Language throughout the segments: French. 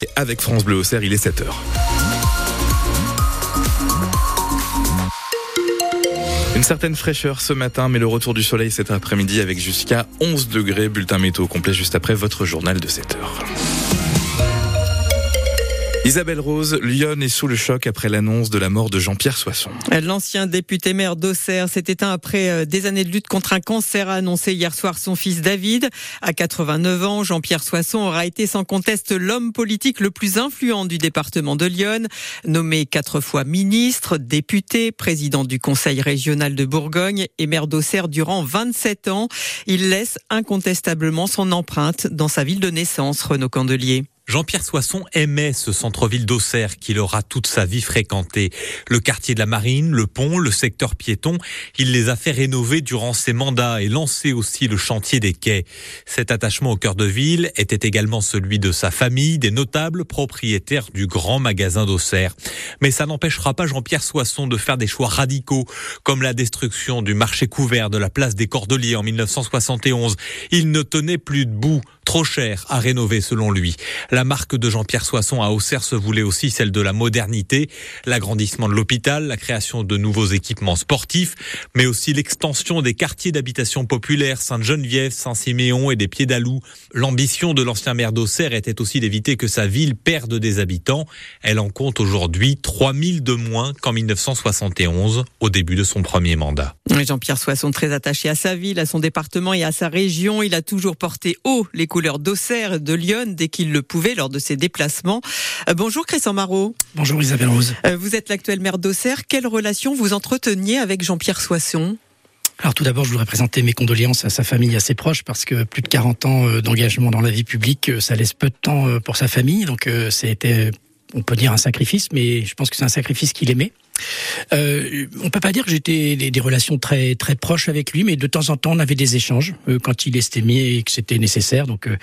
Et avec France Bleu au Cerf, il est 7h. Une certaine fraîcheur ce matin, mais le retour du soleil cet après-midi avec jusqu'à 11 degrés. Bulletin météo complet juste après votre journal de 7 heures. Isabelle Rose, Lyon est sous le choc après l'annonce de la mort de Jean-Pierre Soisson. L'ancien député maire d'Auxerre s'est éteint après euh, des années de lutte contre un cancer, a annoncé hier soir son fils David. À 89 ans, Jean-Pierre Soisson aura été sans conteste l'homme politique le plus influent du département de Lyon. Nommé quatre fois ministre, député, président du conseil régional de Bourgogne et maire d'Auxerre durant 27 ans, il laisse incontestablement son empreinte dans sa ville de naissance, Renaud Candelier. Jean-Pierre Soisson aimait ce centre-ville d'Auxerre qu'il aura toute sa vie fréquenté. Le quartier de la Marine, le pont, le secteur piéton, il les a fait rénover durant ses mandats et lancer aussi le chantier des quais. Cet attachement au cœur de ville était également celui de sa famille, des notables propriétaires du grand magasin d'Auxerre. Mais ça n'empêchera pas Jean-Pierre Soisson de faire des choix radicaux, comme la destruction du marché couvert de la place des Cordeliers en 1971. Il ne tenait plus debout, trop cher à rénover selon lui. Marque de Jean-Pierre Soisson à Auxerre se voulait aussi celle de la modernité, l'agrandissement de l'hôpital, la création de nouveaux équipements sportifs, mais aussi l'extension des quartiers d'habitation populaire, Sainte-Geneviève, Saint-Siméon et des Pieds d'Alou. L'ambition de l'ancien maire d'Auxerre était aussi d'éviter que sa ville perde des habitants. Elle en compte aujourd'hui 3000 de moins qu'en 1971, au début de son premier mandat. Jean-Pierre Soisson, très attaché à sa ville, à son département et à sa région, il a toujours porté haut les couleurs d'Auxerre de Lyon dès qu'il le pouvait lors de ses déplacements. Euh, bonjour Christian Marot. Bonjour Isabelle Rose. Euh, vous êtes l'actuel maire d'Auxerre. Quelle relation vous entreteniez avec Jean-Pierre Soisson? Alors tout d'abord, je voudrais présenter mes condoléances à sa famille, à ses proches, parce que plus de 40 ans euh, d'engagement dans la vie publique, ça laisse peu de temps pour sa famille. Donc c'était, on peut dire, un sacrifice, mais je pense que c'est un sacrifice qu'il aimait. Euh, on peut pas dire que j'étais des, relations très très proches avec lui, mais de temps en temps on avait des échanges euh, quand il estimait que c'était nécessaire. Donc euh,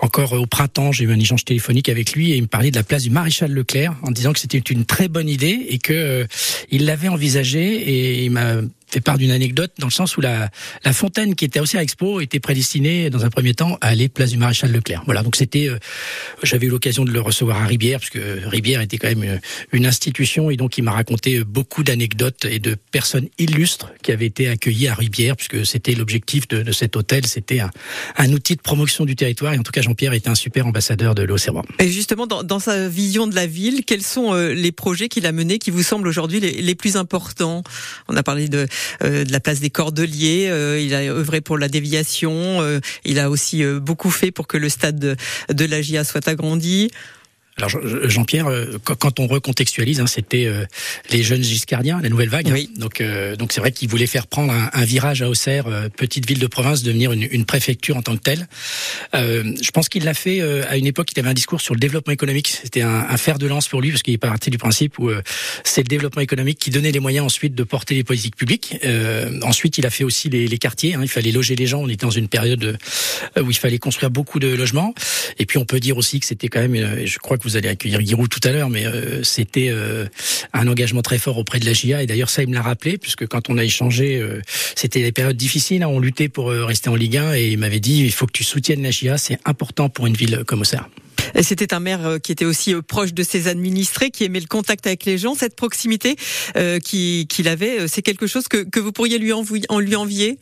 encore au printemps, j'ai eu un échange téléphonique avec lui et il me parlait de la place du maréchal Leclerc en disant que c'était une très bonne idée et que euh, il l'avait envisagé et il m'a fait part d'une anecdote dans le sens où la, la fontaine qui était aussi à Expo était prédestinée dans un premier temps à aller place du maréchal Leclerc. Voilà, donc c'était, j'avais eu l'occasion de le recevoir à Ribière parce que Ribière était quand même une, une institution et donc il m'a raconté beaucoup d'anecdotes et de personnes illustres qui avaient été accueillies à Ribière, puisque c'était l'objectif de, cet hôtel, c'était un, outil de promotion du territoire. Et en tout cas, Jean-Pierre était un super ambassadeur de l'Auxerrois. Et justement, dans, sa vision de la ville, quels sont euh, les projets qu'il a menés qui vous semblent aujourd'hui les, plus importants? On a parlé de, euh, de, la place des Cordeliers, euh, il a œuvré pour la déviation, il a aussi beaucoup fait pour que le stade de, de la GIA soit agrandi. Alors Jean-Pierre, euh, quand on recontextualise, hein, c'était euh, les jeunes giscardiens, la nouvelle vague. Oui. Donc, euh, donc c'est vrai qu'il voulait faire prendre un, virage à Auxerre, petite ville de province, devenir une, une, préfecture en tant que telle. je pense qu'il l'a fait à une époque. Il avait un discours sur le développement économique. C'était un, un, fer de lance pour lui parce qu'il est parti du principe où c'est le développement économique qui donnait les moyens ensuite de porter les politiques publiques. ensuite, il a fait aussi les, les quartiers. Hein, il fallait loger les gens. On était dans une période où il fallait construire beaucoup de logements. Et puis on peut dire aussi que c'était quand même, je crois que vous allez accueillir Giroud tout à l'heure, mais euh, c'était euh, un engagement très fort auprès de la GIA. Et d'ailleurs, ça, il me l'a rappelé, puisque quand on a échangé, euh, c'était des périodes difficiles. Hein, on luttait pour rester en Ligue 1 et il m'avait dit il faut que tu soutiennes la GIA, c'est important pour une ville comme Auxerre. C'était un maire qui était aussi proche de ses administrés, qui aimait le contact avec les gens. Cette proximité qu'il avait, c'est quelque chose que, que vous pourriez lui, en lui envier?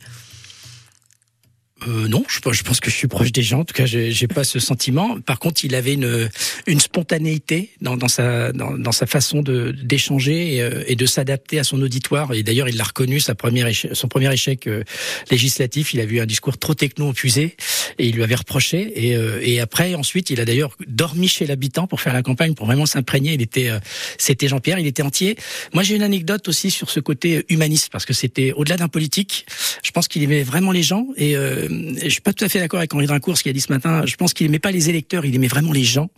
Euh, non, je, pense que je suis proche des gens. En tout cas, j'ai pas ce sentiment. Par contre, il avait une, une spontanéité dans, dans sa dans, sa façon de d'échanger et, euh, et, de s'adapter à son auditoire. Et d'ailleurs, il l'a reconnu sa première son premier échec euh, législatif. Il a vu un discours trop techno opusé et il lui avait reproché. Et, euh, et après, ensuite, il a d'ailleurs dormi chez l'habitant pour faire la campagne, pour vraiment s'imprégner. Il était c'était Jean-Pierre. Il était entier. Moi, j'ai une anecdote aussi sur ce côté humaniste parce que c'était au-delà d'un politique. Je pense qu'il aimait vraiment les gens et je suis pas tout à fait d'accord avec Henri Drincourt, ce qu'il a dit ce matin. Je pense qu'il aimait pas les électeurs, il aimait vraiment les gens.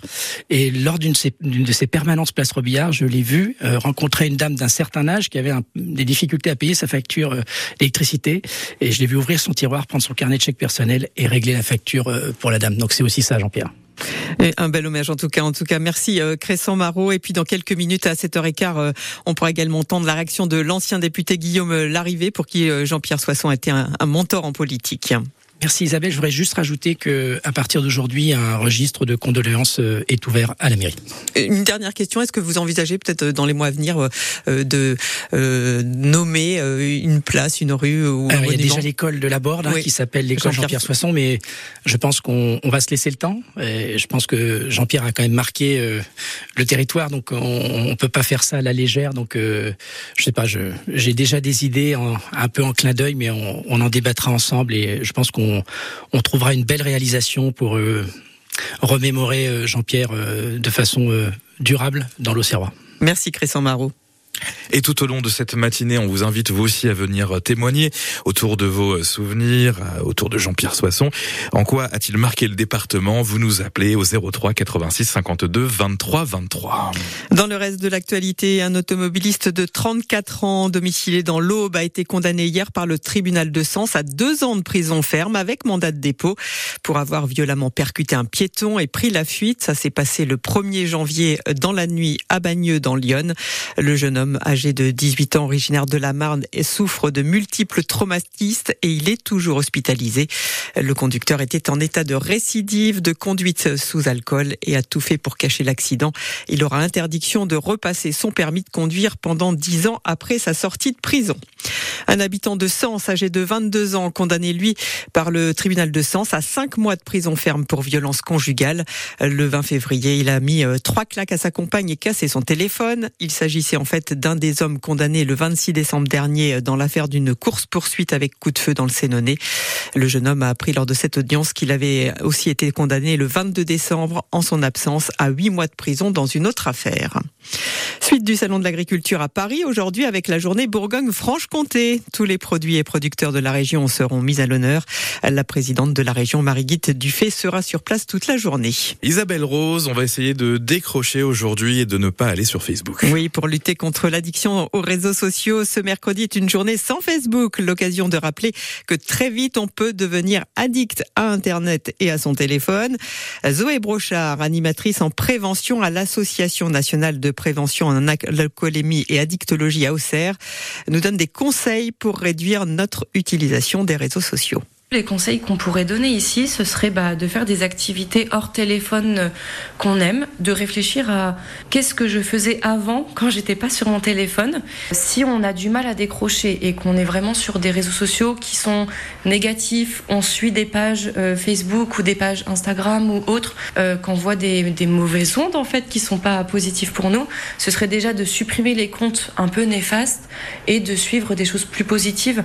Et lors d'une de ses permanences Place Robillard, je l'ai vu euh, rencontrer une dame d'un certain âge qui avait des difficultés à payer sa facture euh, d'électricité. Et je l'ai vu ouvrir son tiroir, prendre son carnet de chèques personnel et régler la facture euh, pour la dame. Donc c'est aussi ça, Jean-Pierre. un bel hommage en tout cas. En tout cas, merci euh, Crescent Marot. Et puis dans quelques minutes à 7h15, on pourra également entendre la réaction de l'ancien député Guillaume Larrivé pour qui Jean-Pierre Soisson a été un mentor en politique. Merci Isabelle. Je voudrais juste rajouter que à partir d'aujourd'hui, un registre de condoléances euh, est ouvert à la mairie. Une dernière question est-ce que vous envisagez peut-être euh, dans les mois à venir euh, de nommer une place, une rue ou Il y a déjà l'école de la Borde hein, qui s'appelle l'école Jean-Pierre Soisson, mais je pense qu'on va se laisser le temps. Et je pense que Jean-Pierre a quand même marqué le territoire, donc on, ne peut pas faire ça à la légère. Donc je sais pas, j'ai déjà des idées un peu en clin d'œil, mais on, on en débattra ensemble et je pense qu'on on, trouvera une belle réalisation pour euh, remémorer euh, Jean-Pierre euh, de façon durable dans l'Auxerrois. Merci Crescent Marot. Et tout au long de cette matinée, on vous invite vous aussi à venir témoigner autour de vos souvenirs, autour de Jean-Pierre Soisson. En quoi a-t-il marqué le département? Vous nous appelez au 03 86 52 23 23. Dans le reste de l'actualité, un automobiliste de 34 ans domicilié dans l'Aube a été condamné hier par le tribunal de Sens à deux ans de prison ferme avec mandat de dépôt pour avoir violemment percuté un piéton et pris la fuite. Ça s'est passé le 1er janvier dans la nuit à Bagneux dans Lyon. Le jeune homme âgé de 18 ans, originaire de la Marne, souffre de multiples traumatismes et il est toujours hospitalisé. Le conducteur était en état de récidive de conduite sous alcool et a tout fait pour cacher l'accident. Il aura interdiction de repasser son permis de conduire pendant 10 ans après sa sortie de prison. Un habitant de Sens, âgé de 22 ans, condamné lui par le tribunal de Sens à 5 mois de prison ferme pour violence conjugale. Le 20 février, il a mis euh, trois claques à sa compagne et cassé son téléphone. Il s'agissait en fait d'un des hommes condamnés le 26 décembre dernier dans l'affaire d'une course-poursuite avec coup de feu dans le Sénonais. Le jeune homme a appris lors de cette audience qu'il avait aussi été condamné le 22 décembre en son absence à 8 mois de prison dans une autre affaire. Suite du Salon de l'Agriculture à Paris aujourd'hui avec la journée Bourgogne-Franche-Comté. Tous les produits et producteurs de la région seront mis à l'honneur. La présidente de la région, Marie-Guite Dufay, sera sur place toute la journée. Isabelle Rose, on va essayer de décrocher aujourd'hui et de ne pas aller sur Facebook. Oui, pour lutter contre l'addiction aux réseaux sociaux, ce mercredi est une journée sans Facebook. L'occasion de rappeler que très vite on peut devenir addict à Internet et à son téléphone. Zoé Brochard, animatrice en prévention à l'Association nationale de prévention en alcoolémie et addictologie à Auxerre, nous donne des conseils pour réduire notre utilisation des réseaux sociaux. Les conseils qu'on pourrait donner ici, ce serait bah, de faire des activités hors téléphone euh, qu'on aime, de réfléchir à qu'est-ce que je faisais avant quand j'étais pas sur mon téléphone. Si on a du mal à décrocher et qu'on est vraiment sur des réseaux sociaux qui sont négatifs, on suit des pages euh, Facebook ou des pages Instagram ou autres, euh, qu'on voit des, mauvaises ondes en fait qui sont pas positives pour nous, ce serait déjà de supprimer les comptes un peu néfastes et de suivre des choses plus positives.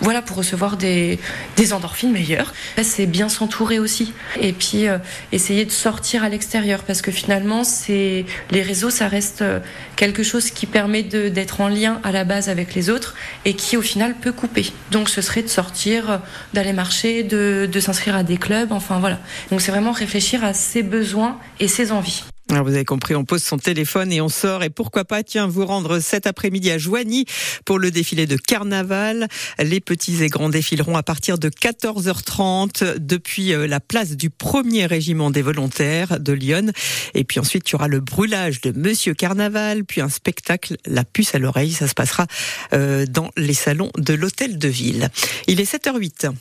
Voilà pour recevoir des, des endorphines meilleures. C'est bien s'entourer aussi. Et puis euh, essayer de sortir à l'extérieur parce que finalement, c'est les réseaux, ça reste euh, quelque chose qui permet d'être en lien à la base avec les autres et qui au final peut couper. Donc ce serait de sortir, euh, d'aller marcher, de, de s'inscrire à des clubs, enfin voilà. Donc c'est vraiment réfléchir à ses besoins et ses envies. Alors vous avez compris, on pose son téléphone et on sort. Et pourquoi pas, tiens, vous rendre cet après-midi à Joigny pour le défilé de carnaval. Les petits et grands défileront à partir de 14h30 depuis euh, la place du premier régiment des volontaires de Lyon. Et puis ensuite, il y aura le brûlage de Monsieur Carnaval, puis un spectacle, la puce à l'oreille. Ça se passera euh, dans les salons de l'hôtel de ville. Il est 7h08.